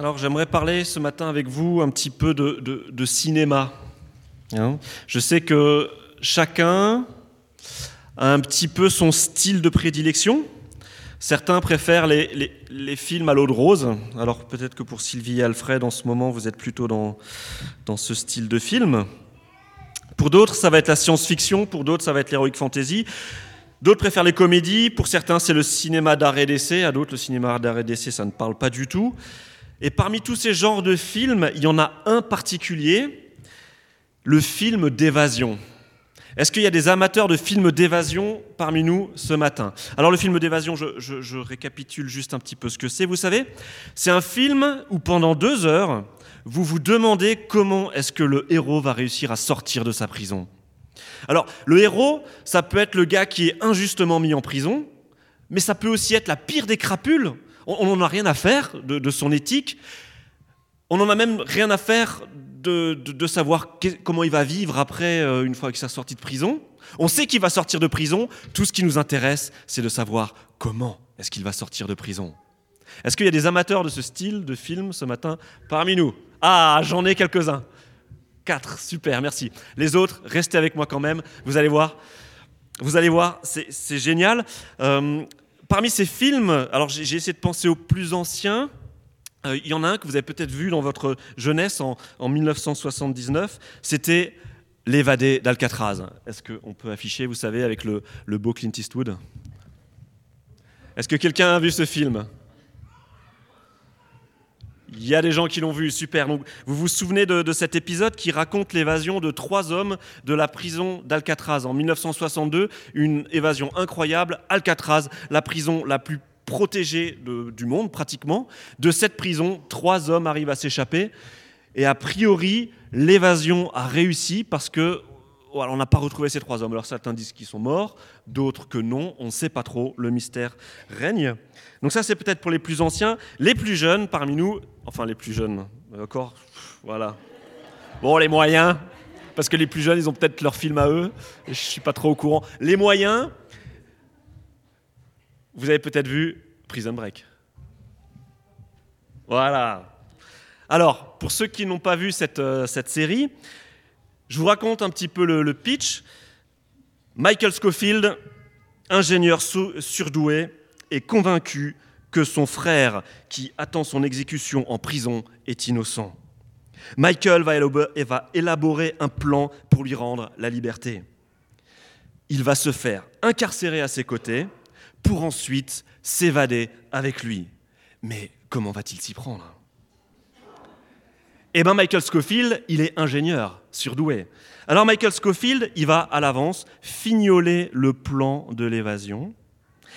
Alors j'aimerais parler ce matin avec vous un petit peu de, cinéma. Hein? Je sais que chacun a un petit peu son style de prédilection. Certains préfèrent les, films à l'eau de rose. Alors peut-être que pour Sylvie et Alfred, en ce moment, vous êtes plutôt dans, dans ce style de film. Pour d'autres, ça va être la science-fiction. Pour d'autres, ça va être l'héroïque fantasy. D'autres préfèrent les comédies. Pour certains, c'est le cinéma d'art et d'essai. À d'autres, le cinéma d'art et d'essai, ça ne parle pas du tout. Et parmi tous ces genres de films, il y en a un particulier, le film d'évasion. Est-ce qu'il y a des amateurs de films d'évasion parmi nous ce matin? Alors le film d'évasion, je, récapitule juste un petit peu ce que c'est. Vous savez, c'est un film où pendant deux heures, vous vous demandez comment est-ce que le héros va réussir à sortir de sa prison. Alors le héros, ça peut être le gars qui est injustement mis en prison, mais ça peut aussi être la pire des crapules on n'en a rien à faire de, son éthique. On n'en a même rien à faire de, savoir comment il va vivre après, euh, une fois qu'il s'est sorti de prison. On sait qu'il va sortir de prison. Tout ce qui nous intéresse, c'est de savoir comment est-ce qu'il va sortir de prison. Est-ce qu'il y a des amateurs de ce style de film ce matin parmi nous? Ah, j'en ai quelques-uns. Quatre, super, merci. Les autres, restez avec moi quand même. Vous allez voir. Vous allez voir, c'est génial. Euh, parmi ces films, alors j'ai essayé de penser aux plus anciens. Euh, il y en a un que vous avez peut-être vu dans votre jeunesse en, 1979. C'était L'évadé d'Alcatraz. Est-ce qu'on peut afficher, vous savez, avec le, le beau Clint Eastwood? Est-ce que quelqu'un a vu ce film? Il y a des gens qui l'ont vu, super. vous vous souvenez de, cet épisode qui raconte l'évasion de trois hommes de la prison d'Alcatraz en 1962, une évasion incroyable. Alcatraz, la prison la plus protégée du monde pratiquement. De cette prison, trois hommes arrivent à s'échapper. Et a priori, l'évasion a réussi parce que on n'a pas retrouvé ces trois hommes. Alors certains disent qu'ils sont morts, d'autres que non, on ne sait pas trop, le mystère règne. Donc ça c'est peut-être pour les plus anciens. Les plus jeunes parmi nous, enfin les plus jeunes, d'accord? Voilà. Bon, les moyens, parce que les plus jeunes, ils ont peut-être leur film à eux, je ne suis pas trop au courant. Les moyens, vous avez peut-être vu Prison Break. Voilà. Alors, pour ceux qui n'ont pas vu cette, euh, cette série, je vous raconte un petit peu le, pitch. Michael Scofield, ingénieur surdoué, est convaincu que son frère, qui attend son exécution en prison, est innocent. Michael va élaborer un plan pour lui rendre la liberté. Il va se faire incarcérer à ses côtés pour ensuite s'évader avec lui. Mais comment va-t-il s'y prendre? Eh bien, Michael Scofield, il est ingénieur, surdoué. Alors, Michael Scofield, il va à l'avance fignoler le plan de l'évasion.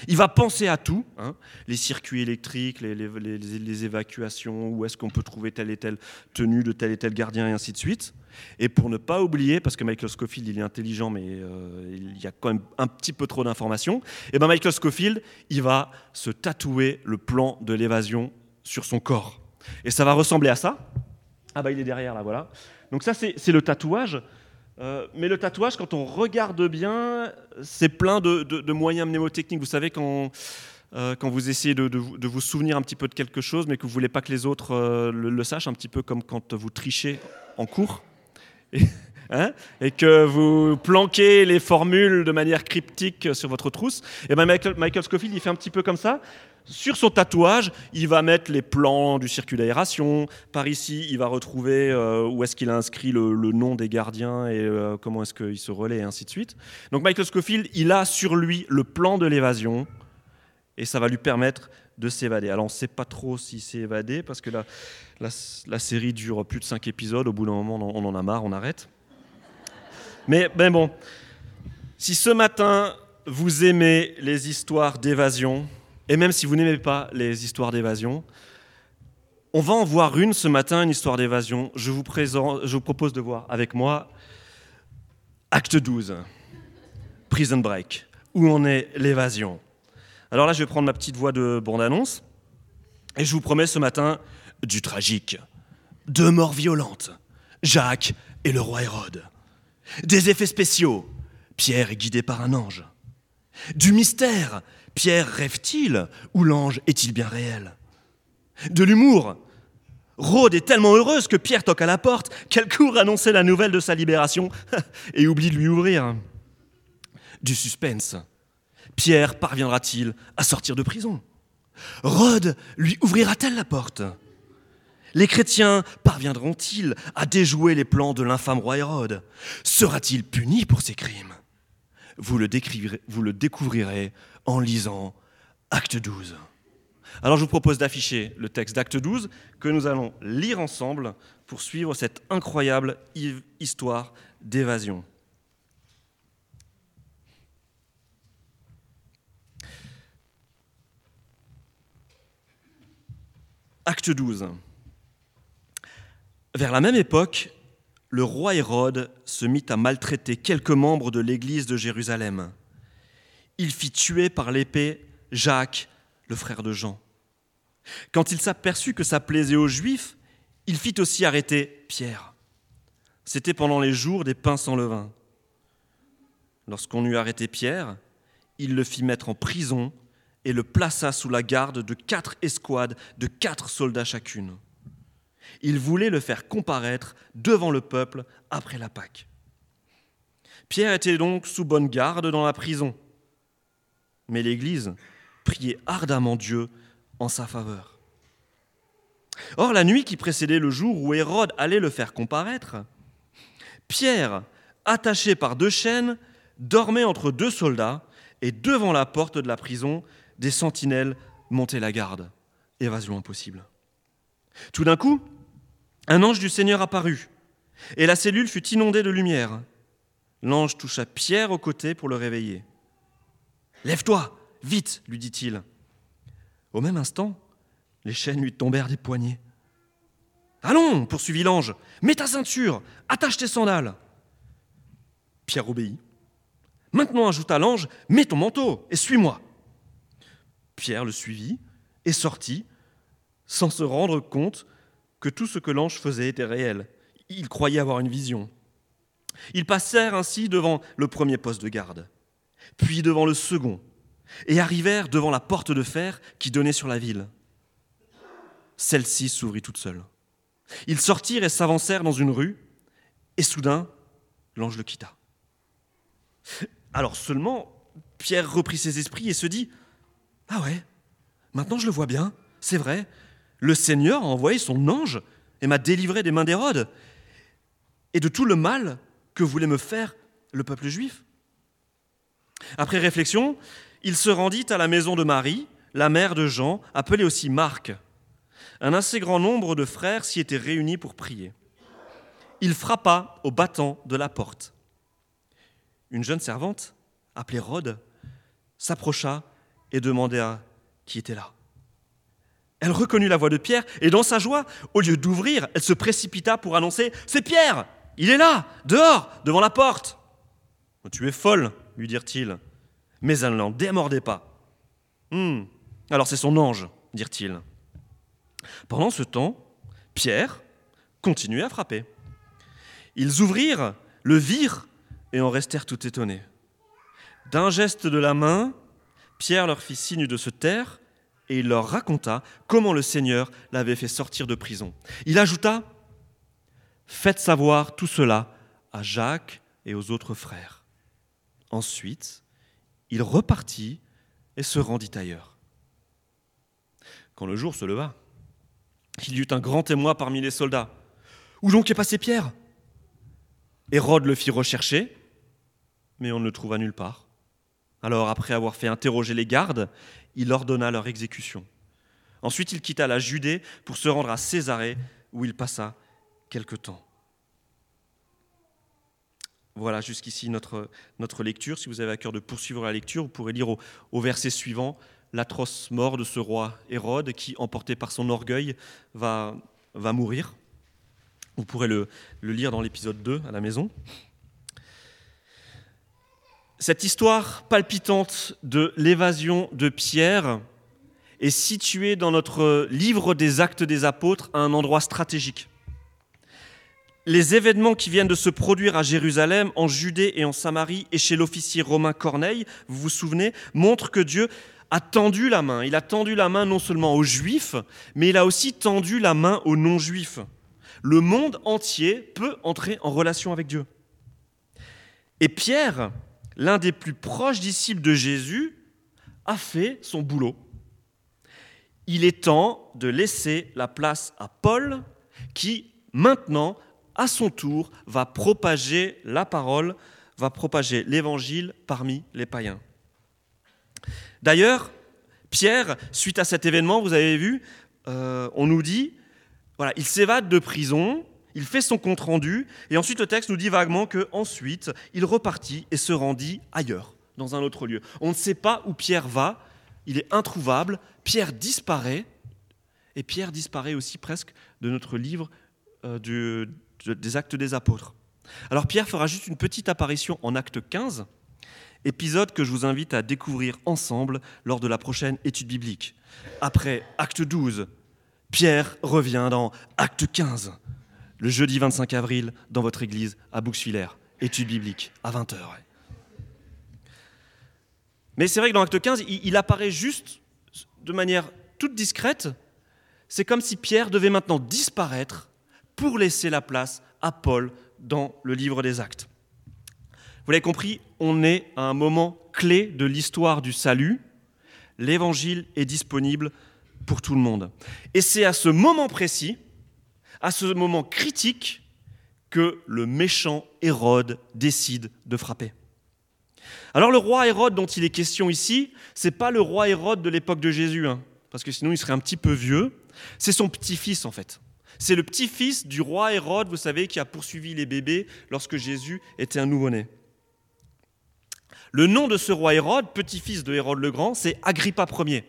Il va penser à tout, hein, les circuits électriques, les, évacuations, où est-ce qu'on peut trouver telle et telle tenue de tel et tel gardien, et ainsi de suite. Et pour ne pas oublier, parce que Michael Scofield, il est intelligent, mais euh, il y a quand même un petit peu trop d'informations, et eh ben Michael Scofield, il va se tatouer le plan de l'évasion sur son corps. Et ça va ressembler à ça. Ah bah il est derrière là, voilà. Donc ça c'est le tatouage. Euh, mais le tatouage, quand on regarde bien, c'est plein de, moyens mnémotechniques. Vous savez, quand, euh, quand vous essayez de, vous souvenir un petit peu de quelque chose, mais que vous ne voulez pas que les autres euh, le, sachent, un petit peu comme quand vous trichez en cours, et, hein, et que vous planquez les formules de manière cryptique sur votre trousse, et ben Michael, Michael Scofield, il fait un petit peu comme ça. Sur son tatouage, il va mettre les plans du circuit d'aération. Par ici, il va retrouver euh, où est-ce qu'il a inscrit le, nom des gardiens et euh, comment est-ce qu'il se relaie, et ainsi de suite. Donc Michael Scofield, il a sur lui le plan de l'évasion et ça va lui permettre de s'évader. Alors on ne sait pas trop s'il s'est évadé parce que la, série dure plus de 5 épisodes. Au bout d'un moment, on en a marre, on arrête. Mais ben bon, si ce matin vous aimez les histoires d'évasion, et même si vous n'aimez pas les histoires d'évasion, on va en voir une ce matin, une histoire d'évasion. Je vous, je vous propose de voir avec moi Acte 12, Prison Break, où on est l'évasion? Alors là, je vais prendre ma petite voix de bande-annonce, et je vous promets ce matin du tragique, deux morts violentes, Jacques et le roi Hérode, des effets spéciaux, Pierre est guidé par un ange, du mystère, Pierre rêve-t-il ou l'ange est-il bien réel? De l'humour. Rhodes est tellement heureuse que Pierre toque à la porte, qu'elle court annoncer la nouvelle de sa libération et oublie de lui ouvrir. Du suspense. Pierre parviendra-t-il à sortir de prison? Rhodes lui ouvrira-t-elle la porte? Les chrétiens parviendront-ils à déjouer les plans de l'infâme roi Hérode? Sera-t-il puni pour ses crimes? Vous le, découvrirez en lisant Acte 12. Alors je vous propose d'afficher le texte d'Acte 12 que nous allons lire ensemble pour suivre cette incroyable histoire d'évasion. Acte 12. Vers la même époque, le roi Hérode se mit à maltraiter quelques membres de l'église de Jérusalem. Il fit tuer par l'épée Jacques, le frère de Jean. Quand il s'aperçut que ça plaisait aux Juifs, il fit aussi arrêter Pierre. C'était pendant les jours des pains sans levain. Lorsqu'on eut arrêté Pierre, il le fit mettre en prison et le plaça sous la garde de quatre escouades de quatre soldats chacune. Il voulait le faire comparaître devant le peuple après la Pâque. Pierre était donc sous bonne garde dans la prison. Mais l'Église priait ardemment Dieu en sa faveur. Or, la nuit qui précédait le jour où Hérode allait le faire comparaître, Pierre, attaché par deux chaînes, dormait entre deux soldats et devant la porte de la prison, des sentinelles montaient la garde. Évasion impossible. Tout d'un coup, un ange du Seigneur apparut, et la cellule fut inondée de lumière. L'ange toucha Pierre au côté pour le réveiller. Lève-toi, vite, lui dit-il. Au même instant, les chaînes lui tombèrent des poignets. Allons, poursuivit l'ange, mets ta ceinture, attache tes sandales. Pierre obéit. Maintenant, ajouta l'ange, mets ton manteau et suis-moi. Pierre le suivit et sortit, sans se rendre compte que tout ce que l'ange faisait était réel. Il croyait avoir une vision. Ils passèrent ainsi devant le premier poste de garde, puis devant le second, et arrivèrent devant la porte de fer qui donnait sur la ville. Celle-ci s'ouvrit toute seule. Ils sortirent et s'avancèrent dans une rue, et soudain, l'ange le quitta. Alors seulement, Pierre reprit ses esprits et se dit Ah ouais, maintenant je le vois bien, c'est vrai, le Seigneur a envoyé son ange et m'a délivré des mains d'Hérode et de tout le mal que voulait me faire le peuple juif. Après réflexion, il se rendit à la maison de Marie, la mère de Jean, appelée aussi Marc. Un assez grand nombre de frères s'y étaient réunis pour prier. Il frappa au battant de la porte. Une jeune servante, appelée Rhode, s'approcha et demanda qui était là. Elle reconnut la voix de Pierre et dans sa joie, au lieu d'ouvrir, elle se précipita pour annoncer C'est Pierre Il est là, dehors, devant la porte. Tu es folle, lui dirent-ils mais elle n'en démordait pas. Hmm, alors c'est son ange, dirent-ils. Pendant ce temps, Pierre continuait à frapper. Ils ouvrirent, le virent et en restèrent tout étonnés. D'un geste de la main, Pierre leur fit signe de se taire et il leur raconta comment le Seigneur l'avait fait sortir de prison. Il ajouta Faites savoir tout cela à Jacques et aux autres frères. Ensuite, il repartit et se rendit ailleurs. Quand le jour se leva, il y eut un grand témoin parmi les soldats. Où donc est passé Pierre? Hérode le fit rechercher, mais on ne le trouva nulle part. Alors, après avoir fait interroger les gardes, il ordonna leur exécution. Ensuite, il quitta la Judée pour se rendre à Césarée, où il passa quelque temps. Voilà jusqu'ici notre, lecture. Si vous avez à cœur de poursuivre la lecture, vous pourrez lire au, verset suivant l'atroce mort de ce roi Hérode qui, emporté par son orgueil, va, va mourir. Vous pourrez le, le lire dans l'épisode 2 à la maison. Cette histoire palpitante de l'évasion de Pierre est située dans notre livre des actes des apôtres à un endroit stratégique les événements qui viennent de se produire à Jérusalem, en Judée et en Samarie et chez l'officier romain Corneille, vous vous souvenez, montrent que Dieu a tendu la main. Il a tendu la main non seulement aux juifs, mais il a aussi tendu la main aux non-juifs. Le monde entier peut entrer en relation avec Dieu. Et Pierre, l'un des plus proches disciples de Jésus, a fait son boulot. Il est temps de laisser la place à Paul, qui maintenant, à son tour, va propager la parole, va propager l'évangile parmi les païens. D'ailleurs, Pierre, suite à cet événement, vous avez vu, euh, on nous dit, voilà, il s'évade de prison, il fait son compte rendu, et ensuite le texte nous dit vaguement que ensuite il repartit et se rendit ailleurs, dans un autre lieu. On ne sait pas où Pierre va, il est introuvable, Pierre disparaît, et Pierre disparaît aussi presque de notre livre euh, des Actes des Apôtres. Alors Pierre fera juste une petite apparition en Acte 15, épisode que je vous invite à découvrir ensemble lors de la prochaine étude biblique. Après Acte 12, Pierre revient dans Acte 15, le jeudi 25 avril, dans votre église à Bouxwiller, étude biblique, à 20h. Mais c'est vrai que dans Acte 15, il, apparaît juste de manière toute discrète. C'est comme si Pierre devait maintenant disparaître pour laisser la place à Paul dans le livre des actes. Vous l'avez compris, on est à un moment clé de l'histoire du salut. L'évangile est disponible pour tout le monde. Et c'est à ce moment précis, à ce moment critique, que le méchant Hérode décide de frapper. Alors le roi Hérode dont il est question ici, c'est pas le roi Hérode de l'époque de Jésus, hein, parce que sinon il serait un petit peu vieux. C'est son petit-fils en fait. C'est le petit-fils du roi Hérode, vous savez, qui a poursuivi les bébés lorsque Jésus était un nouveau-né. Le nom de ce roi Hérode, petit-fils de Hérode le Grand, c'est Agrippa Ier.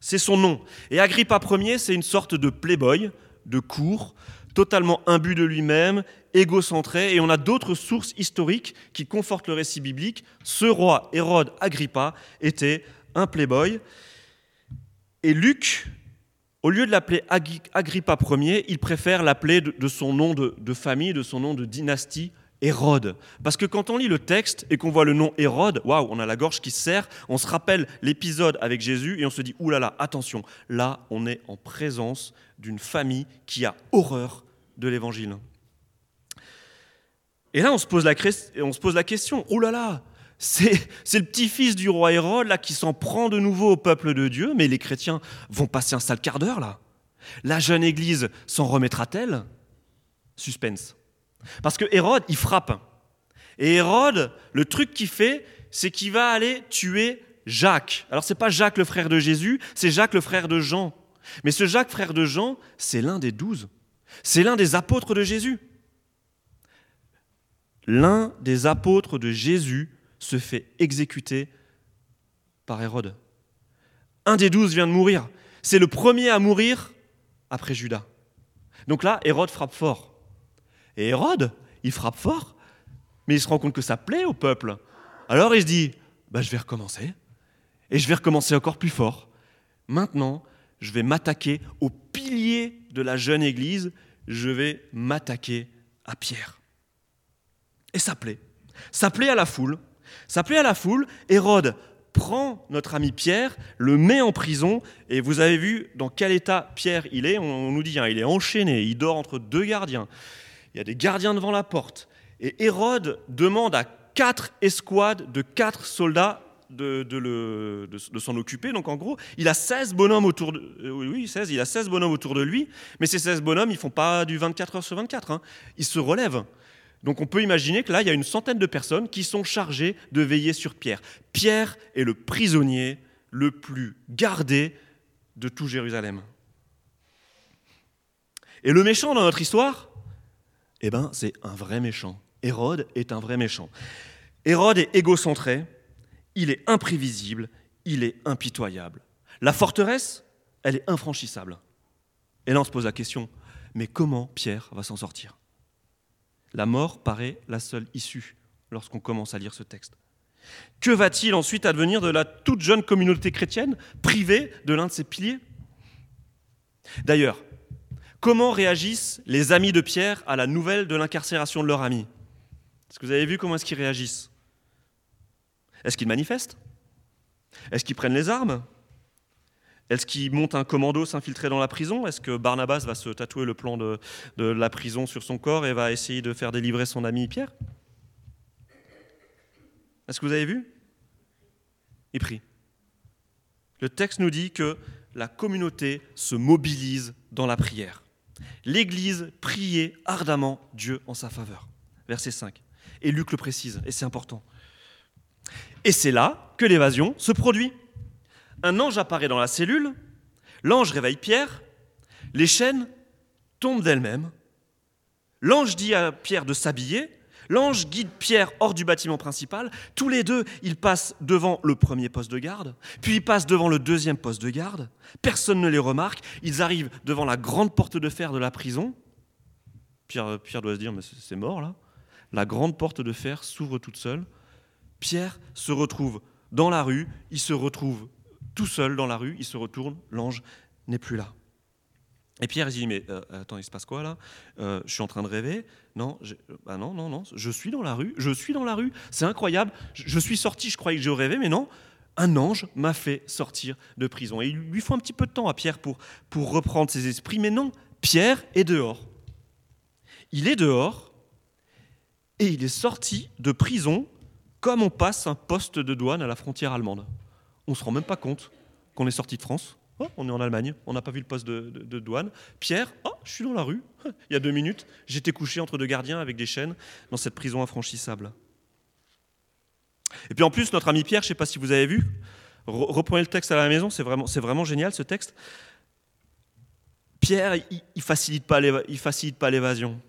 C'est son nom. Et Agrippa Ier, c'est une sorte de playboy, de cour, totalement imbu de lui-même, égocentré, et on a d'autres sources historiques qui confortent le récit biblique. Ce roi Hérode Agrippa était un playboy. Et Luc, au lieu de l'appeler Agrippa Ier, il préfère l'appeler de son nom de famille, de son nom de dynastie, Hérode. Parce que quand on lit le texte et qu'on voit le nom Hérode, waouh, on a la gorge qui se serre, on se rappelle l'épisode avec Jésus et on se dit, oulala, attention, là on est en présence d'une famille qui a horreur de l'évangile. Et là on se pose la, question, oulala, c'est, c'est le petit-fils du roi Hérode là qui s'en prend de nouveau au peuple de Dieu, mais les chrétiens vont passer un sale quart d'heure là. La jeune Église s'en remettra-t-elle? Suspense. Parce que Hérode, il frappe. Et Hérode, le truc qu'il fait, c'est qu'il va aller tuer Jacques. Alors c'est pas Jacques le frère de Jésus, c'est Jacques le frère de Jean. Mais ce Jacques frère de Jean, c'est l'un des douze. C'est l'un des apôtres de Jésus. L'un des apôtres de Jésus se fait exécuter par Hérode. Un des douze vient de mourir. C'est le premier à mourir après Judas. Donc là, Hérode frappe fort. Et Hérode, il frappe fort, mais il se rend compte que ça plaît au peuple. Alors il se dit, bah, je vais recommencer, et je vais recommencer encore plus fort. Maintenant, je vais m'attaquer au pilier de la jeune Église, je vais m'attaquer à Pierre. Et ça plaît. Ça plaît à la foule. Ça plaît à la foule. Hérode prend notre ami Pierre, le met en prison, et vous avez vu dans quel état Pierre il est. On nous dit, hein, il est enchaîné, il dort entre deux gardiens il y a des gardiens devant la porte. Et Hérode demande à quatre escouades de quatre soldats de, s'en occuper. Donc en gros, il a 16 bonhommes autour de euh, oui, 16, il a 16 bonhommes autour de lui, mais ces 16 bonhommes, ils font pas du 24 heures sur 24, hein. ils se relèvent. Donc on peut imaginer que là, il y a une centaine de personnes qui sont chargées de veiller sur Pierre. Pierre est le prisonnier le plus gardé de tout Jérusalem. Et le méchant dans notre histoire, eh bien, c'est un vrai méchant. Hérode est un vrai méchant. Hérode est égocentré, il est imprévisible, il est impitoyable. La forteresse, elle est infranchissable. Et là, on se pose la question, mais comment Pierre va s'en sortir? La mort paraît la seule issue lorsqu'on commence à lire ce texte. Que va-t-il ensuite advenir de la toute jeune communauté chrétienne privée de l'un de ses piliers? D'ailleurs, Comment réagissent les amis de Pierre à la nouvelle de l'incarcération de leur ami? Est-ce que vous avez vu comment est-ce qu'ils réagissent? Est-ce qu'ils manifestent? Est-ce qu'ils prennent les armes? Est-ce qu'ils montent un commando s'infiltrer dans la prison? Est-ce que Barnabas va se tatouer le plan de, la prison sur son corps et va essayer de faire délivrer son ami Pierre? Est-ce que vous avez vu? Il prie. Le texte nous dit que la communauté se mobilise dans la prière. L'Église priait ardemment Dieu en sa faveur. Verset 5. Et Luc le précise, et c'est important. Et c'est là que l'évasion se produit. Un ange apparaît dans la cellule, l'ange réveille Pierre, les chaînes tombent d'elles-mêmes, l'ange dit à Pierre de s'habiller, L'ange guide Pierre hors du bâtiment principal. Tous les deux, ils passent devant le premier poste de garde, puis ils passent devant le deuxième poste de garde. Personne ne les remarque. Ils arrivent devant la grande porte de fer de la prison. Pierre, doit se dire, mais c'est mort là. La grande porte de fer s'ouvre toute seule. Pierre se retrouve dans la rue, il se retrouve tout seul dans la rue, il se retourne, l'ange n'est plus là. Et Pierre il dit mais euh, attends il se passe quoi là? Euh, Je suis en train de rêver Non, bah non non non, je suis dans la rue, je suis dans la rue, c'est incroyable. Je, suis sorti, je croyais que je rêvais, mais non. Un ange m'a fait sortir de prison. Et il lui faut un petit peu de temps à Pierre pour, pour reprendre ses esprits, mais non, Pierre est dehors. Il est dehors et il est sorti de prison comme on passe un poste de douane à la frontière allemande. On ne se rend même pas compte qu'on est sorti de France. Oh, on est en Allemagne, on n'a pas vu le poste de, douane. Pierre, oh, je suis dans la rue. Il y a deux minutes, j'étais couché entre deux gardiens avec des chaînes dans cette prison infranchissable. Et puis en plus, notre ami Pierre, je ne sais pas si vous avez vu, reprenez le texte à la maison, c'est vraiment, vraiment génial ce texte. Pierre, il ne facilite pas l'évasion.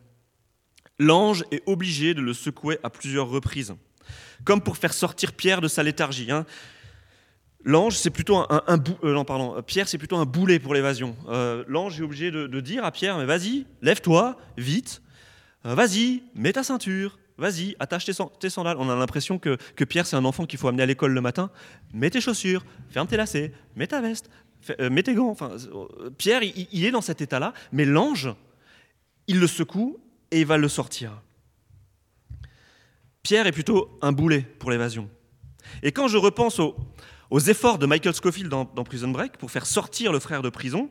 L'ange est obligé de le secouer à plusieurs reprises, comme pour faire sortir Pierre de sa léthargie. Hein. L'ange, c'est plutôt un, euh, pardon, Pierre, c'est plutôt un boulet pour l'évasion. Euh, l'ange est obligé de, dire à Pierre, mais vas-y, lève-toi, vite, euh, vas-y, mets ta ceinture, vas-y, attache tes, sandales. On a l'impression que, Pierre, c'est un enfant qu'il faut amener à l'école le matin. Mets tes chaussures, ferme tes lacets, mets ta veste, mets tes gants. Pierre, il est dans cet état-là, mais l'ange, il le secoue et il va le sortir. Pierre est plutôt un boulet pour l'évasion. Et quand je repense au, aux efforts de Michael Scofield dans, Prison Break pour faire sortir le frère de prison,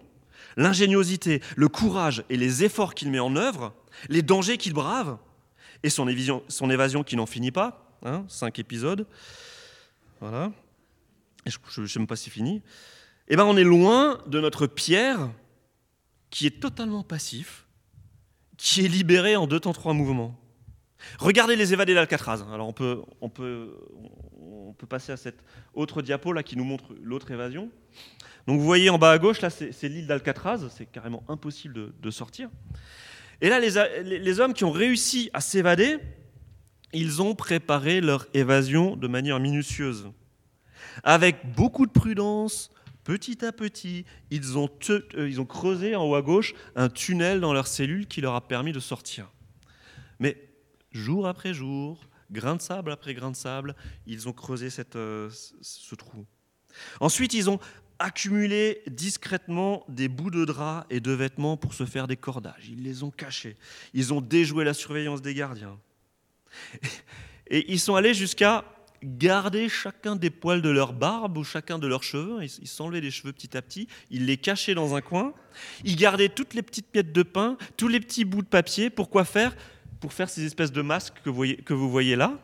l'ingéniosité, le courage et les efforts qu'il met en œuvre, les dangers qu'il brave, et son, évasion, qui n'en finit pas, hein, cinq épisodes, voilà, je ne sais même pas si fini, eh ben on est loin de notre Pierre qui est totalement passif, qui est libéré en deux temps trois mouvements. Regardez les évadés d'Alcatraz. Alors on peut, on, peut, on peut passer à cette autre diapo là qui nous montre l'autre évasion. Donc vous voyez en bas à gauche, là c'est l'île d'Alcatraz, c'est carrément impossible de, sortir. Et là, les, les, hommes qui ont réussi à s'évader, ils ont préparé leur évasion de manière minutieuse. Avec beaucoup de prudence, petit à petit, ils ont, euh, ils ont creusé en haut à gauche un tunnel dans leur cellule qui leur a permis de sortir. Mais jour après jour, grain de sable après grain de sable, ils ont creusé euh, ce trou. Ensuite, ils ont accumulé discrètement des bouts de drap et de vêtements pour se faire des cordages. Ils les ont cachés. Ils ont déjoué la surveillance des gardiens. Et ils sont allés jusqu'à garder chacun des poils de leur barbe ou chacun de leurs cheveux. Ils s'enlevaient les cheveux petit à petit, ils les cachaient dans un coin. Ils gardaient toutes les petites miettes de pain, tous les petits bouts de papier. Pourquoi faire? Pour faire ces espèces de masques que vous voyez, là,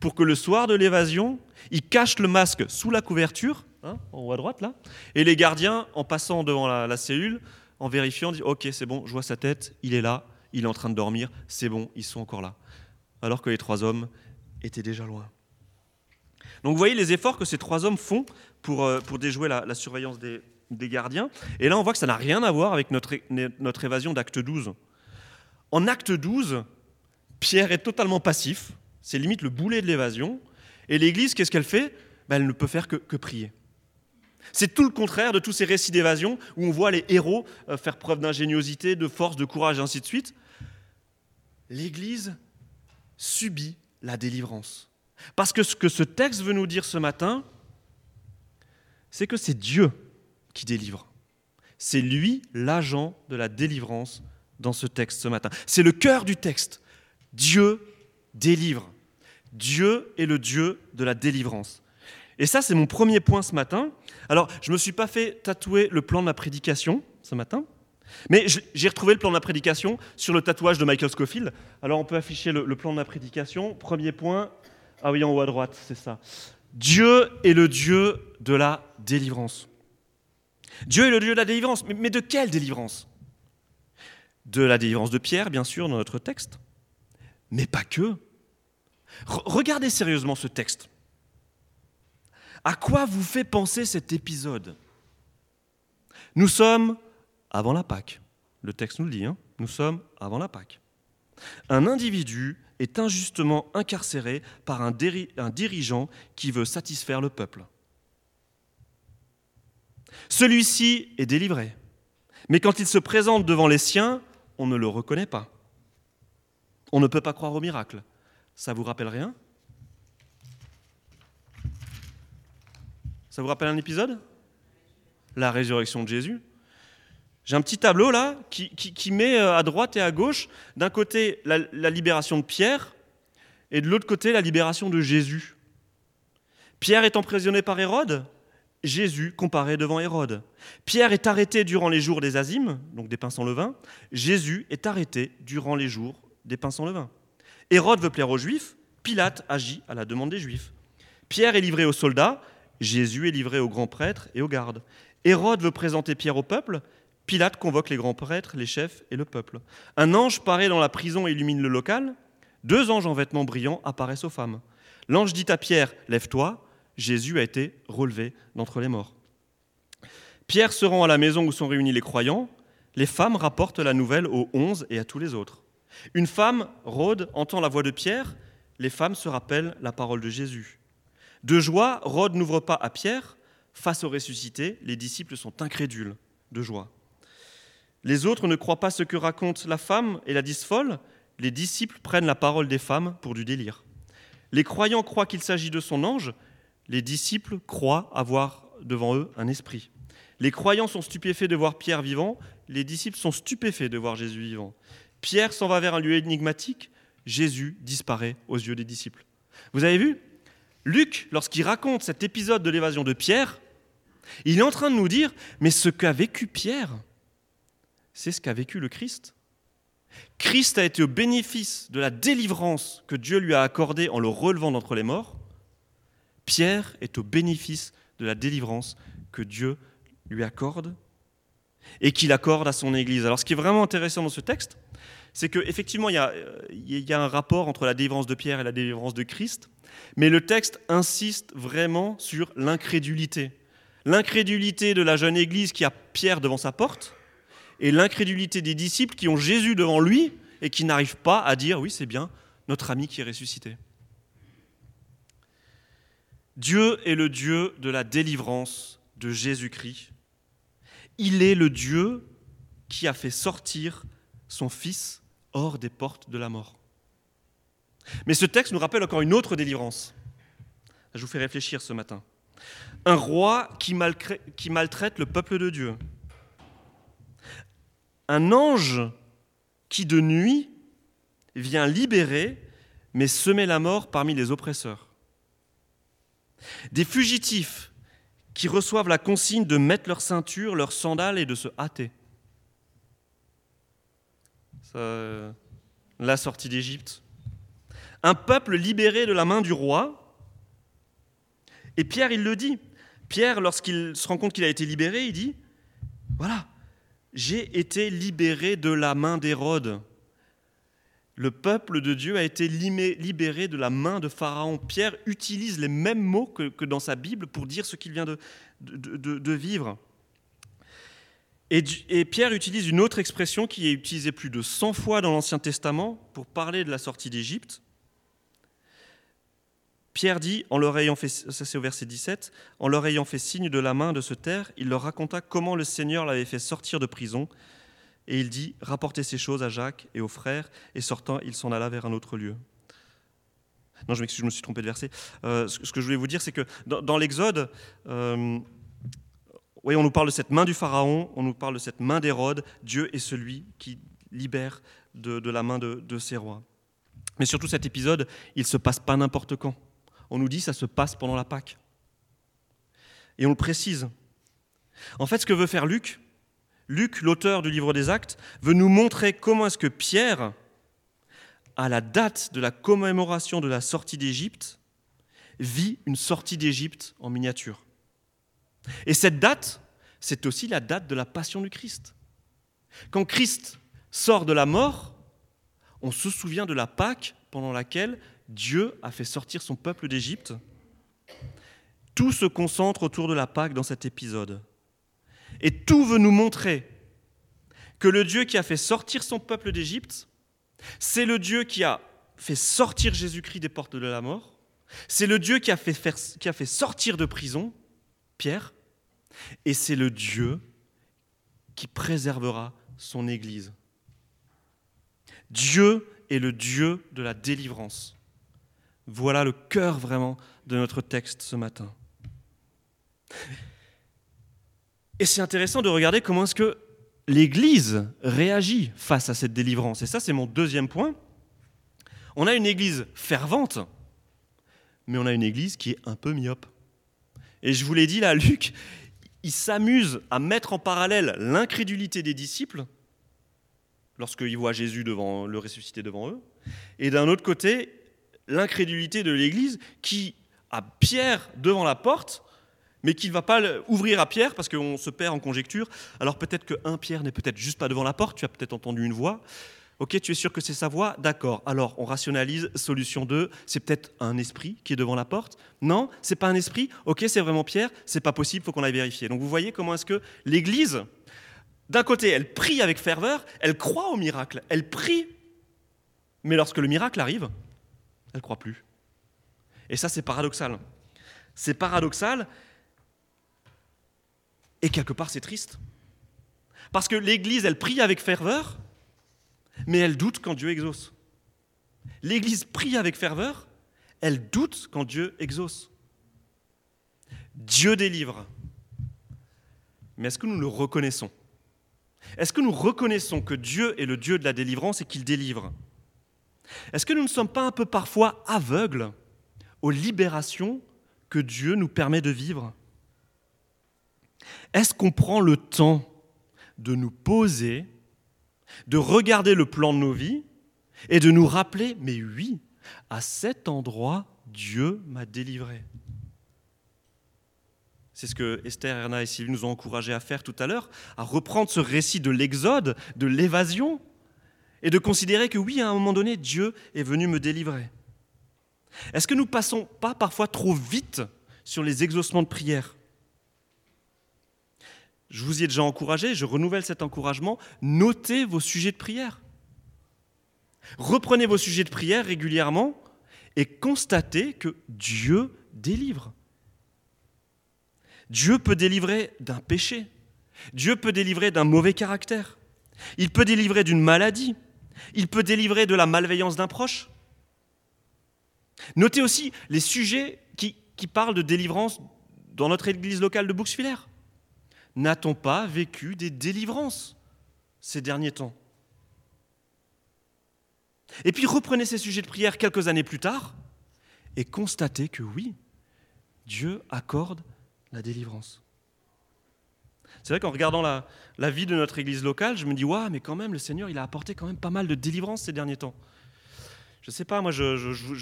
pour que le soir de l'évasion, ils cachent le masque sous la couverture, hein, en haut à droite là, et les gardiens, en passant devant la, cellule, en vérifiant, disent Ok, c'est bon, je vois sa tête, il est là, il est en train de dormir, c'est bon, ils sont encore là. Alors que les trois hommes étaient déjà loin. Donc vous voyez les efforts que ces trois hommes font pour, euh, pour déjouer la, surveillance des, des, gardiens. Et là, on voit que ça n'a rien à voir avec notre, notre évasion d'acte 12. En acte 12, Pierre est totalement passif, c'est limite le boulet de l'évasion. Et l'Église, qu'est-ce qu'elle fait? Ben, Elle ne peut faire que, prier. C'est tout le contraire de tous ces récits d'évasion où on voit les héros euh, faire preuve d'ingéniosité, de force, de courage, et ainsi de suite. L'Église subit la délivrance. Parce que ce que ce texte veut nous dire ce matin, c'est que c'est Dieu qui délivre. C'est lui l'agent de la délivrance dans ce texte ce matin. C'est le cœur du texte. Dieu délivre. Dieu est le Dieu de la délivrance. Et ça, c'est mon premier point ce matin. Alors, je ne me suis pas fait tatouer le plan de ma prédication ce matin, mais j'ai retrouvé le plan de ma prédication sur le tatouage de Michael Scofield. Alors, on peut afficher le, plan de ma prédication. Premier point. Ah oui, en haut à droite, c'est ça. Dieu est le Dieu de la délivrance. Dieu est le Dieu de la délivrance. Mais, de quelle délivrance? De la délivrance de Pierre, bien sûr, dans notre texte. Mais pas que. regardez sérieusement ce texte. À quoi vous fait penser cet épisode? Nous sommes avant la Pâque. Le texte nous le dit, hein nous sommes avant la Pâque. Un individu est injustement incarcéré par un, un dirigeant qui veut satisfaire le peuple. Celui-ci est délivré. Mais quand il se présente devant les siens, on ne le reconnaît pas. On ne peut pas croire au miracle. Ça vous rappelle rien? Ça vous rappelle un épisode? La résurrection de Jésus. J'ai un petit tableau là qui, met euh, à droite et à gauche, d'un côté la, libération de Pierre et de l'autre côté la libération de Jésus. Pierre est emprisonné par Hérode, Jésus comparé devant Hérode. Pierre est arrêté durant les jours des azimes, donc des pains sans levain. Jésus est arrêté durant les jours des pains sans levain. Hérode veut plaire aux Juifs, Pilate agit à la demande des Juifs. Pierre est livré aux soldats, Jésus est livré aux grands prêtres et aux gardes. Hérode veut présenter Pierre au peuple, Pilate convoque les grands prêtres, les chefs et le peuple. Un ange paraît dans la prison et illumine le local. Deux anges en vêtements brillants apparaissent aux femmes. L'ange dit à Pierre, Lève-toi, Jésus a été relevé d'entre les morts. Pierre se rend à la maison où sont réunis les croyants. Les femmes rapportent la nouvelle aux onze et à tous les autres. Une femme, Rhode, entend la voix de Pierre. Les femmes se rappellent la parole de Jésus. De joie, Rhode n'ouvre pas à Pierre. Face au ressuscité, les disciples sont incrédules de joie. Les autres ne croient pas ce que raconte la femme et la disent. Les disciples prennent la parole des femmes pour du délire. Les croyants croient qu'il s'agit de son ange, les disciples croient avoir devant eux un esprit. Les croyants sont stupéfaits de voir Pierre vivant, les disciples sont stupéfaits de voir Jésus vivant. Pierre s'en va vers un lieu énigmatique, Jésus disparaît aux yeux des disciples. Vous avez vu? Luc, lorsqu'il raconte cet épisode de l'évasion de Pierre, il est en train de nous dire, mais ce qu'a vécu Pierre, c'est ce qu'a vécu le Christ. Christ a été au bénéfice de la délivrance que Dieu lui a accordée en le relevant d'entre les morts. Pierre est au bénéfice de la délivrance que Dieu lui accorde et qu'il accorde à son Église. Alors ce qui est vraiment intéressant dans ce texte, c'est qu'effectivement, il, y a un rapport entre la délivrance de Pierre et la délivrance de Christ, mais le texte insiste vraiment sur l'incrédulité. L'incrédulité de la jeune Église qui a Pierre devant sa porte, et l'incrédulité des disciples qui ont Jésus devant lui et qui n'arrivent pas à dire oui, c'est bien notre ami qui est ressuscité. Dieu est le Dieu de la délivrance de Jésus-Christ. Il est le Dieu qui a fait sortir son Fils hors des portes de la mort. Mais ce texte nous rappelle encore une autre délivrance. Je vous fais réfléchir ce matin. Un roi qui, maltraite le peuple de Dieu. Un ange qui de nuit vient libérer mais semer la mort parmi les oppresseurs. Des fugitifs qui reçoivent la consigne de mettre leur ceinture, leurs sandales et de se hâter. la sortie d'Égypte. Un peuple libéré de la main du roi. Et Pierre, il le dit. Pierre, lorsqu'il se rend compte qu'il a été libéré, il dit, voilà, j'ai été libéré de la main d'Hérode. Le peuple de Dieu a été libéré de la main de Pharaon. Pierre utilise les mêmes mots que, dans sa Bible pour dire ce qu'il vient de, vivre. Et, Pierre utilise une autre expression qui est utilisée plus de 100 fois dans l'Ancien Testament pour parler de la sortie d'Égypte. Pierre dit, ça c'est au verset 17, en leur ayant fait signe de la main de se taire, il leur raconta comment le Seigneur l'avait fait sortir de prison et il dit Rapportez ces choses à Jacques et aux frères, et sortant, il s'en alla vers un autre lieu. Non, je m'excuse, je me suis trompé de verset. Euh, ce que je voulais vous dire, c'est que dans, l'Exode, euh, on nous parle de cette main du Pharaon, on nous parle de cette main d'Hérode. Dieu est celui qui libère de, la main de, de, ses rois. Mais surtout, cet épisode, il ne se passe pas n'importe quand. On nous dit ça se passe pendant la Pâque. Et on le précise. En fait, ce que veut faire Luc, Luc, l'auteur du livre des Actes, veut nous montrer comment est-ce que Pierre, à la date de la commémoration de la sortie d'Égypte, vit une sortie d'Égypte en miniature. Et cette date, c'est aussi la date de la passion du Christ. Quand Christ sort de la mort, on se souvient de la Pâque pendant laquelle Dieu a fait sortir son peuple d'Égypte. Tout se concentre autour de la Pâque dans cet épisode. Et tout veut nous montrer que le Dieu qui a fait sortir son peuple d'Égypte, c'est le Dieu qui a fait sortir Jésus-Christ des portes de la mort, c'est le Dieu qui a, fait sortir de prison Pierre, et c'est le Dieu qui préservera son Église. Dieu est le Dieu de la délivrance. Voilà le cœur vraiment de notre texte ce matin. Et c'est intéressant de regarder comment est-ce que l'Église réagit face à cette délivrance. Et ça, c'est mon deuxième point. On a une Église fervente, mais on a une Église qui est un peu myope. Et je vous l'ai dit là, Luc, il s'amuse à mettre en parallèle l'incrédulité des disciples lorsqu'ils voient Jésus devant, le ressuscité devant eux, et d'un autre côté, l'incrédulité de l'Église qui a Pierre devant la porte mais qu'il ne va pas ouvrir à Pierre parce qu'on se perd en conjecture. Alors peut-être que un Pierre n'est peut-être juste pas devant la porte, tu as peut-être entendu une voix. Ok, tu es sûr que c'est sa voix? D'accord. Alors on rationalise. Solution 2, c'est peut-être un esprit qui est devant la porte. Non, c'est pas un esprit? Ok, c'est vraiment Pierre. C'est pas possible. Faut qu'on aille vérifier. Donc vous voyez comment est-ce que l'Église, d'un côté, elle prie avec ferveur, elle croit au miracle, elle prie, mais lorsque le miracle arrive, elle croit plus. Et ça, c'est paradoxal. C'est paradoxal et quelque part, c'est triste. Parce que l'Église, elle prie avec ferveur, mais elle doute quand Dieu exauce. L'Église prie avec ferveur, elle doute quand Dieu exauce. Dieu délivre. Mais est-ce que nous le reconnaissons? Est-ce que nous reconnaissons que Dieu est le Dieu de la délivrance et qu'il délivre? Est-ce que nous ne sommes pas un peu parfois aveugles aux libérations que Dieu nous permet de vivre? Est-ce qu'on prend le temps de nous poser, de regarder le plan de nos vies et de nous rappeler, mais oui, à cet endroit, Dieu m'a délivré? C'est ce que Esther, Erna et Sylvie nous ont encouragés à faire tout à l'heure, à reprendre ce récit de l'exode, de l'évasion, et de considérer que oui, à un moment donné, Dieu est venu me délivrer. Est-ce que nous passons pas parfois trop vite sur les exaucements de prière? Je vous y ai déjà encouragé, je renouvelle cet encouragement, notez vos sujets de prière. Reprenez vos sujets de prière régulièrement et constatez que Dieu délivre. Dieu peut délivrer d'un péché. Dieu peut délivrer d'un mauvais caractère. Il peut délivrer d'une maladie. Il peut délivrer de la malveillance d'un proche. Notez aussi les sujets qui, parlent de délivrance dans notre église locale de Bouxwiller. N'a-t-on pas vécu des délivrances ces derniers temps? Et puis reprenez ces sujets de prière quelques années plus tard et constatez que oui, Dieu accorde la délivrance. C'est vrai qu'en regardant la, vie de notre église locale, je me dis, waouh, mais quand même, le Seigneur, il a apporté quand même pas mal de délivrance ces derniers temps. Je ne sais pas, moi, je,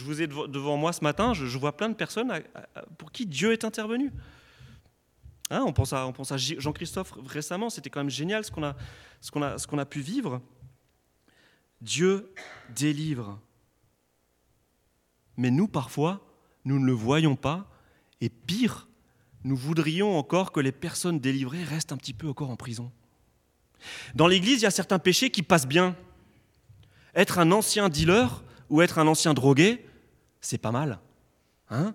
vous ai devant moi ce matin, je, vois plein de personnes pour qui Dieu est intervenu. Hein, on pense à, Jean-Christophe récemment, c'était quand même génial ce qu'on a, ce qu'on a, ce qu'on a pu vivre. Dieu délivre. Mais nous, parfois, nous ne le voyons pas. Et pire, nous voudrions encore que les personnes délivrées restent un petit peu encore en prison. Dans l'Église, il y a certains péchés qui passent bien. Être un ancien dealer ou être un ancien drogué, c'est pas mal. Hein?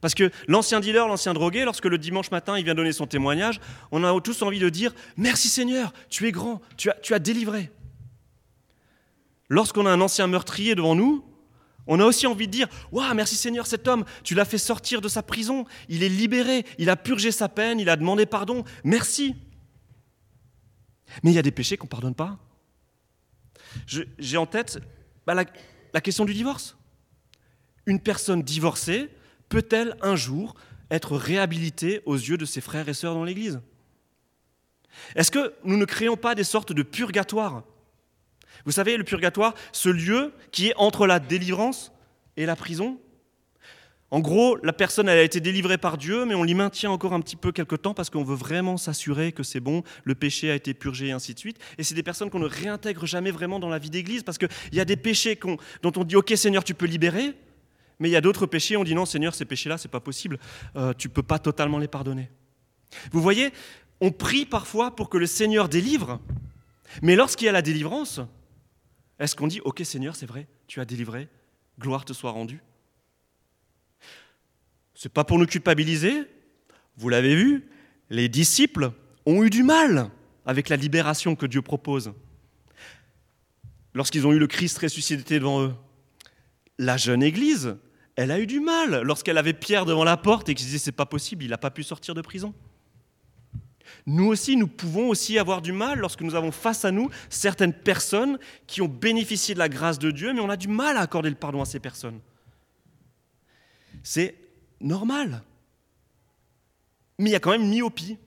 Parce que l'ancien dealer, l'ancien drogué, lorsque le dimanche matin il vient donner son témoignage, on a tous envie de dire Merci Seigneur, tu es grand, tu as, délivré. Lorsqu'on a un ancien meurtrier devant nous, on a aussi envie de dire Waouh, merci Seigneur, cet homme, tu l'as fait sortir de sa prison, il est libéré, il a purgé sa peine, il a demandé pardon, merci. Mais il y a des péchés qu'on ne pardonne pas. J'ai en tête bah, la question du divorce. Une personne divorcée, peut-elle un jour être réhabilité aux yeux de ses frères et sœurs dans l'Église? Est-ce que nous ne créons pas des sortes de purgatoires? Vous savez, le purgatoire, ce lieu qui est entre la délivrance et la prison? En gros, la personne elle a été délivrée par Dieu, mais on l'y maintient encore un petit peu quelque temps parce qu'on veut vraiment s'assurer que c'est bon, le péché a été purgé et ainsi de suite. Et c'est des personnes qu'on ne réintègre jamais vraiment dans la vie d'église parce qu'il y a des péchés dont on dit Ok Seigneur, tu peux libérer, mais il y a d'autres péchés, on dit Non Seigneur, ces péchés-là, c'est pas possible, euh, tu peux pas totalement les pardonner. Vous voyez, on prie parfois pour que le Seigneur délivre, mais lorsqu'il y a la délivrance, est-ce qu'on dit Ok Seigneur, c'est vrai, tu as délivré, gloire te soit rendue? N'est pas pour nous culpabiliser. Vous l'avez vu, les disciples ont eu du mal avec la libération que Dieu propose. Lorsqu'ils ont eu le Christ ressuscité devant eux, la jeune Église, elle a eu du mal lorsqu'elle avait Pierre devant la porte et qu'ils disaient c'est pas possible, il n'a pas pu sortir de prison. Nous aussi, nous pouvons aussi avoir du mal lorsque nous avons face à nous certaines personnes qui ont bénéficié de la grâce de Dieu, mais on a du mal à accorder le pardon à ces personnes. C'est normal. Mais il y a quand même myopie.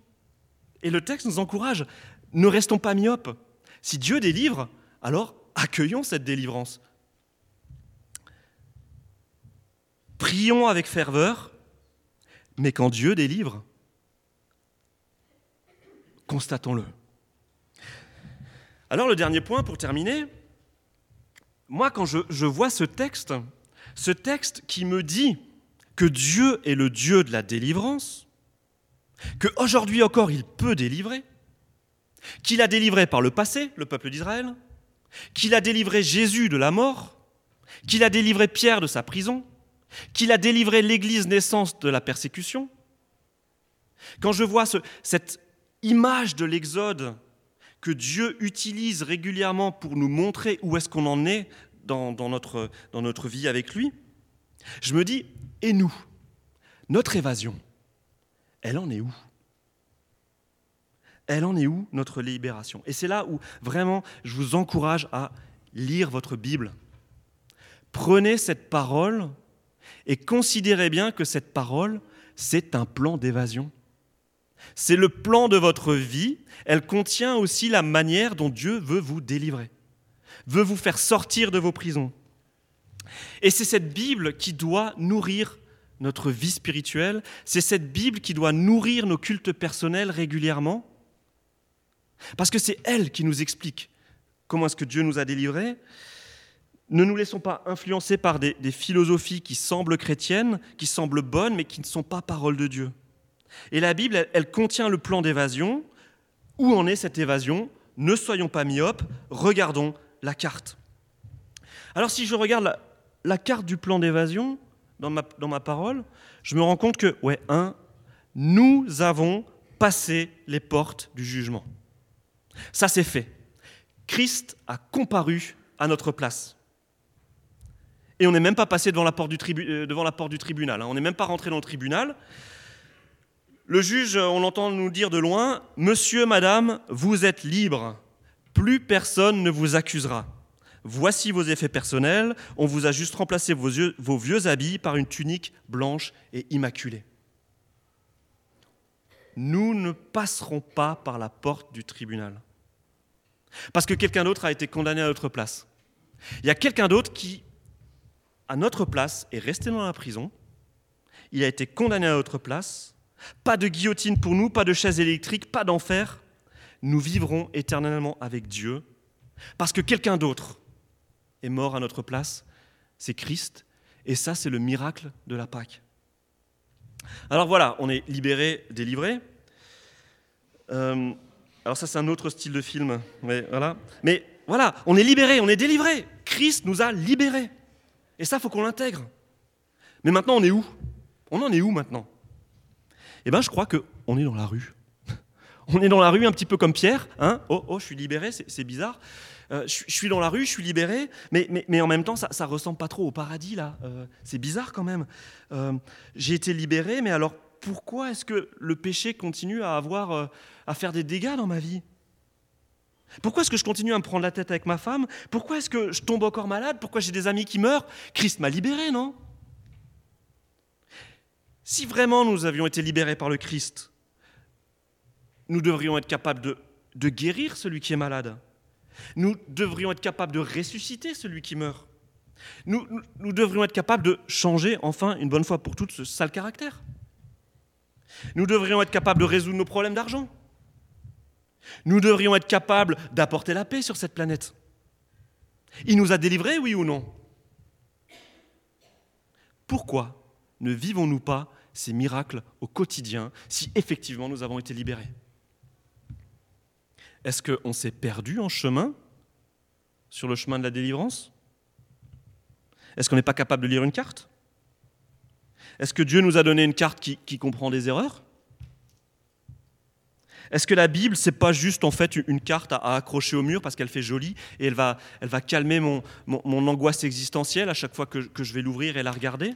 Et le texte nous encourage, ne restons pas myopes. Si Dieu délivre, alors accueillons cette délivrance. Prions avec ferveur, mais quand Dieu délivre, constatons-le. Alors le dernier point pour terminer, moi quand je, vois ce texte, ce texte qui me dit que Dieu est le Dieu de la délivrance, qu'aujourd'hui encore il peut délivrer, qu'il a délivré par le passé le peuple d'Israël, qu'il a délivré Jésus de la mort, qu'il a délivré Pierre de sa prison, qu'il a délivré l'Église naissance de la persécution. Quand je vois cette image de l'Exode que Dieu utilise régulièrement pour nous montrer où est-ce qu'on en est dans, notre, dans notre vie avec lui, je me dis, et nous Notre évasion, elle en est où? Elle en est où notre libération? Et c'est là où vraiment je vous encourage à lire votre Bible. Prenez cette parole et considérez bien que cette parole, c'est un plan d'évasion. C'est le plan de votre vie. Elle contient aussi la manière dont Dieu veut vous délivrer, veut vous faire sortir de vos prisons, et c'est cette Bible qui doit nourrir notre vie spirituelle, c'est cette Bible qui doit nourrir nos cultes personnels régulièrement, parce que c'est elle qui nous explique comment est-ce que Dieu nous a délivrés. Ne nous laissons pas influencer par des, philosophies qui semblent chrétiennes, qui semblent bonnes, mais qui ne sont pas paroles de Dieu. Et la Bible, elle contient le plan d'évasion. Où en est cette évasion? Ne soyons pas myopes, regardons la carte. Alors si je regarde la, carte du plan d'évasion dans ma, dans ma parole, je me rends compte que, ouais, un, nous avons passé les portes du jugement. Ça, c'est fait. Christ a comparu à notre place. Et on n'est même pas passé devant la porte du, euh, devant la porte du tribunal. Hein. On n'est même pas rentré dans le tribunal. Le juge, on l'entend nous dire de loin, Monsieur, Madame, vous êtes libre. Plus personne ne vous accusera. Voici vos effets personnels, on vous a juste remplacé vos, vos vieux habits par une tunique blanche et immaculée. Nous ne passerons pas par la porte du tribunal. Parce que quelqu'un d'autre a été condamné à notre place. Il y a quelqu'un d'autre qui, à notre place, est resté dans la prison. Il a été condamné à notre place. Pas de guillotine pour nous, pas de chaise électrique, pas d'enfer. Nous vivrons éternellement avec Dieu. Parce que quelqu'un d'autre est mort à notre place, c'est Christ, et ça c'est le miracle de la Pâque. Alors voilà, on est libéré, délivré. Euh, alors ça c'est un autre style de film, mais voilà. Mais voilà, on est libéré, on est délivré. Christ nous a libérés. Et ça, faut qu'on l'intègre. Mais maintenant, on est où? On en est où maintenant? Eh bien, je crois qu'on est dans la rue. On est dans la rue un petit peu comme Pierre. Hein? Oh, oh, je suis libéré, c'est bizarre. Euh, je, suis dans la rue, je suis libéré, mais, en même temps, ça, ressemble pas trop au paradis, là. Euh, c'est bizarre quand même. Euh, j'ai été libéré, mais alors pourquoi est-ce que le péché continue à, avoir, à faire des dégâts dans ma vie? Pourquoi est-ce que je continue à me prendre la tête avec ma femme? Pourquoi est-ce que je tombe encore malade? Pourquoi j'ai des amis qui meurent? Christ m'a libéré, non? Si vraiment nous avions été libérés par le Christ, nous devrions être capables de, guérir celui qui est malade. Nous devrions être capables de ressusciter celui qui meurt. Nous, devrions être capables de changer enfin une bonne fois pour toutes ce sale caractère. Nous devrions être capables de résoudre nos problèmes d'argent. Nous devrions être capables d'apporter la paix sur cette planète. Il nous a délivrés, oui ou non? Pourquoi ne vivons-nous pas ces miracles au quotidien si effectivement nous avons été libérés? Est-ce qu'on s'est perdu en chemin sur le chemin de la délivrance? Est-ce qu'on n'est pas capable de lire une carte? Est-ce que Dieu nous a donné une carte qui, comprend des erreurs? Est-ce que la Bible, c'est pas juste en fait une carte à, accrocher au mur parce qu'elle fait jolie et elle va, elle va calmer mon, angoisse existentielle à chaque fois que, que je vais l'ouvrir et la regarder?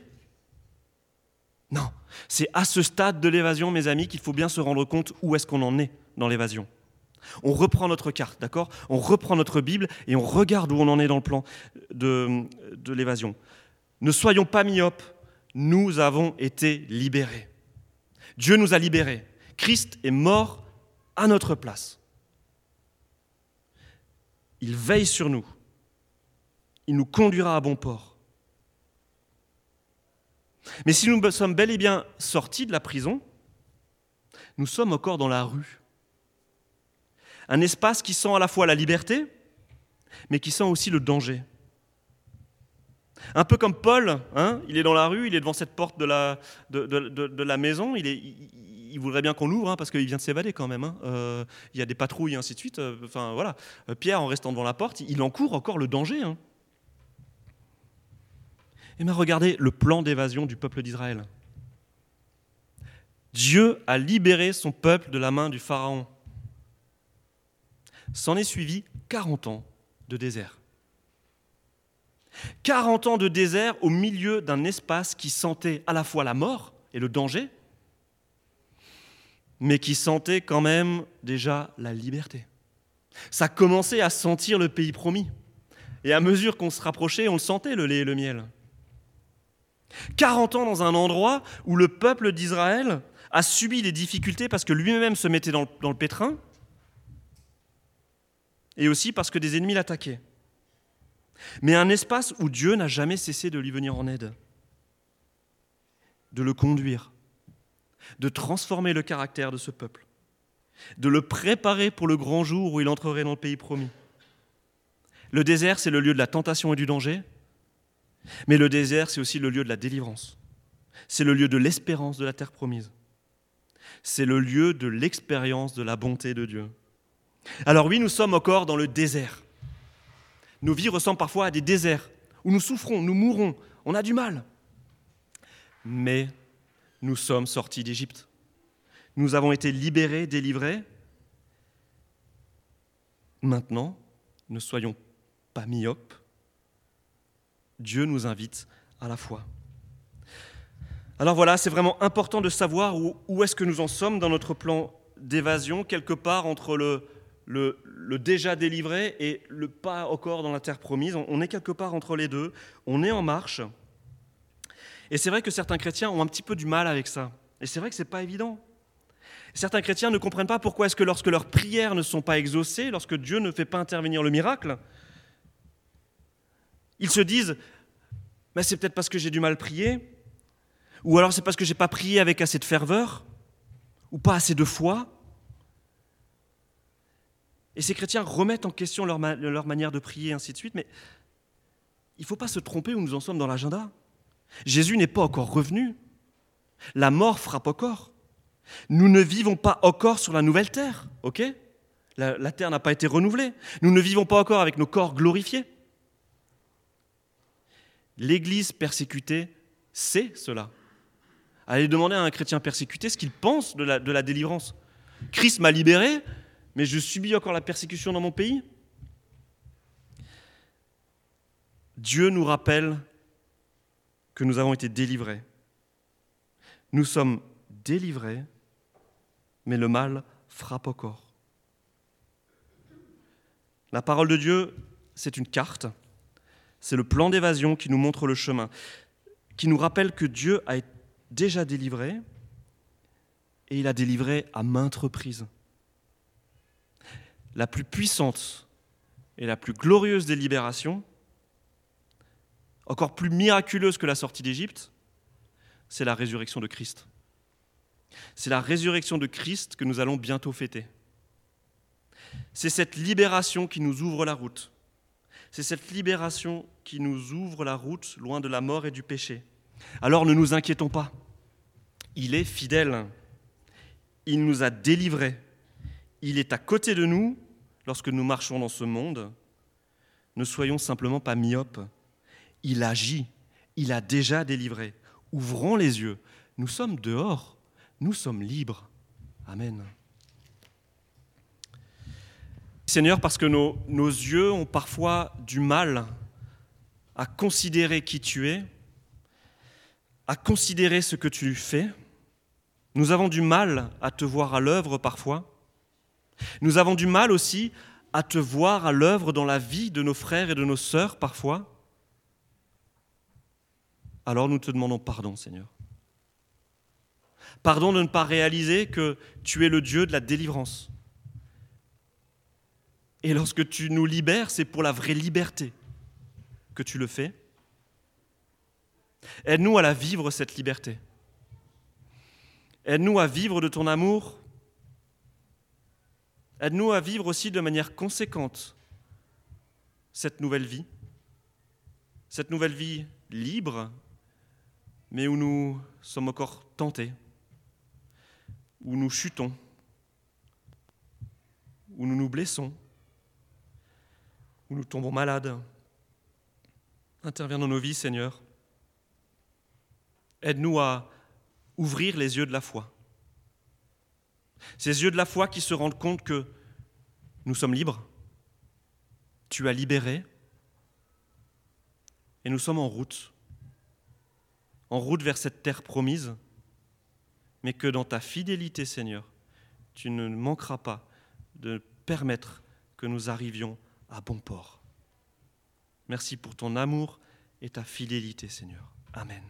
Non, c'est à ce stade de l'évasion, mes amis, qu'il faut bien se rendre compte où est-ce qu'on en est dans l'évasion. On reprend notre carte, d'accord? On reprend notre Bible et on regarde où on en est dans le plan de, de l'évasion. Ne soyons pas myopes, nous avons été libérés. Dieu nous a libérés. Christ est mort à notre place. Il veille sur nous. Il nous conduira à bon port. Mais si nous sommes bel et bien sortis de la prison, nous sommes encore dans la rue. Un espace qui sent à la fois la liberté, mais qui sent aussi le danger. Un peu comme Paul, hein, il est dans la rue, il est devant cette porte de la, maison, il, voudrait bien qu'on l'ouvre hein, parce qu'il vient de s'évader quand même. Hein. Euh, il y a des patrouilles et ainsi de suite. Euh, enfin voilà, euh, Pierre, en restant devant la porte, il encourt encore le danger. Et bien regardez le plan d'évasion du peuple d'Israël. Dieu a libéré son peuple de la main du Pharaon. S'en est suivi 40 ans de désert. 40 ans de désert au milieu d'un espace qui sentait à la fois la mort et le danger, mais qui sentait quand même déjà la liberté. Ça commençait à sentir le pays promis. Et à mesure qu'on se rapprochait, on le sentait, le lait et le miel. 40 ans dans un endroit où le peuple d'Israël a subi des difficultés parce que lui-même se mettait dans le, pétrin, et aussi parce que des ennemis l'attaquaient mais un espace où Dieu n'a jamais cessé de lui venir en aide, de le conduire, de transformer le caractère de ce peuple, de le préparer pour le grand jour où il entrerait dans le pays promis. Le désert, c'est le lieu de la tentation et du danger, mais le désert, c'est aussi le lieu de la délivrance. C'est le lieu de l'espérance de la terre promise. C'est le lieu de l'expérience de la bonté de Dieu. Alors oui, nous sommes encore dans le désert. Nos vies ressemblent parfois à des déserts où nous souffrons, nous mourons, on a du mal. Mais nous sommes sortis d'Égypte. Nous avons été libérés, délivrés. Maintenant, ne soyons pas myopes. Dieu nous invite à la foi. Alors voilà, c'est vraiment important de savoir où, où est-ce que nous en sommes dans notre plan d'évasion, quelque part entre le, le, déjà délivré et le pas encore dans la terre promise. On est quelque part entre les deux, on est en marche. Et c'est vrai que certains chrétiens ont un petit peu du mal avec ça. Et c'est vrai que ce n'est pas évident. Certains chrétiens ne comprennent pas pourquoi est-ce que lorsque leurs prières ne sont pas exaucées, lorsque Dieu ne fait pas intervenir le miracle, ils se disent, mais c'est peut-être parce que j'ai du mal prier, ou alors c'est parce que j'ai pas prié avec assez de ferveur, ou pas assez de foi, et ces chrétiens remettent en question leur, manière de prier, ainsi de suite. Mais il ne faut pas se tromper où nous en sommes dans l'agenda. Jésus n'est pas encore revenu. La mort frappe encore. Nous ne vivons pas encore sur la nouvelle terre, ok? La, terre n'a pas été renouvelée. Nous ne vivons pas encore avec nos corps glorifiés. L'Église persécutée sait cela. Allez demander à un chrétien persécuté ce qu'il pense de la délivrance. Christ m'a libéré, mais je subis encore la persécution dans mon pays? Dieu nous rappelle que nous avons été délivrés. Nous sommes délivrés, mais le mal frappe encore. La parole de Dieu, c'est une carte, c'est le plan d'évasion qui nous montre le chemin, qui nous rappelle que Dieu a déjà délivré et il a délivré à maintes reprises. La plus puissante et la plus glorieuse des libérations, encore plus miraculeuse que la sortie d'Égypte, c'est la résurrection de Christ. C'est la résurrection de Christ que nous allons bientôt fêter. C'est cette libération qui nous ouvre la route. C'est cette libération qui nous ouvre la route loin de la mort et du péché. Alors ne nous inquiétons pas. Il est fidèle. Il nous a délivrés. Il est à côté de nous lorsque nous marchons dans ce monde. Ne soyons simplement pas myopes. Il agit. Il a déjà délivré. Ouvrons les yeux. Nous sommes dehors. Nous sommes libres. Amen. Seigneur, parce que nos, nos, yeux ont parfois du mal à considérer qui tu es, à considérer ce que tu fais. Nous avons du mal à te voir à l'œuvre parfois. Nous avons du mal aussi à te voir à l'œuvre dans la vie de nos frères et de nos sœurs parfois. Alors nous te demandons pardon, Seigneur. Pardon de ne pas réaliser que tu es le Dieu de la délivrance. Et lorsque tu nous libères, c'est pour la vraie liberté que tu le fais. Aide-nous à la vivre, cette liberté. Aide-nous à vivre de ton amour. Aide-nous à vivre aussi de manière conséquente cette nouvelle vie. Cette nouvelle vie libre, mais où nous sommes encore tentés, où nous chutons, où nous nous blessons, où nous tombons malades. Interviens dans nos vies, Seigneur. Aide-nous à ouvrir les yeux de la foi. Ces yeux de la foi qui se rendent compte que nous sommes libres, tu as libéré, et nous sommes en route, en route vers cette terre promise, mais que dans ta fidélité, Seigneur, tu ne manqueras pas de permettre que nous arrivions à bon port. Merci pour ton amour et ta fidélité, Seigneur. Amen.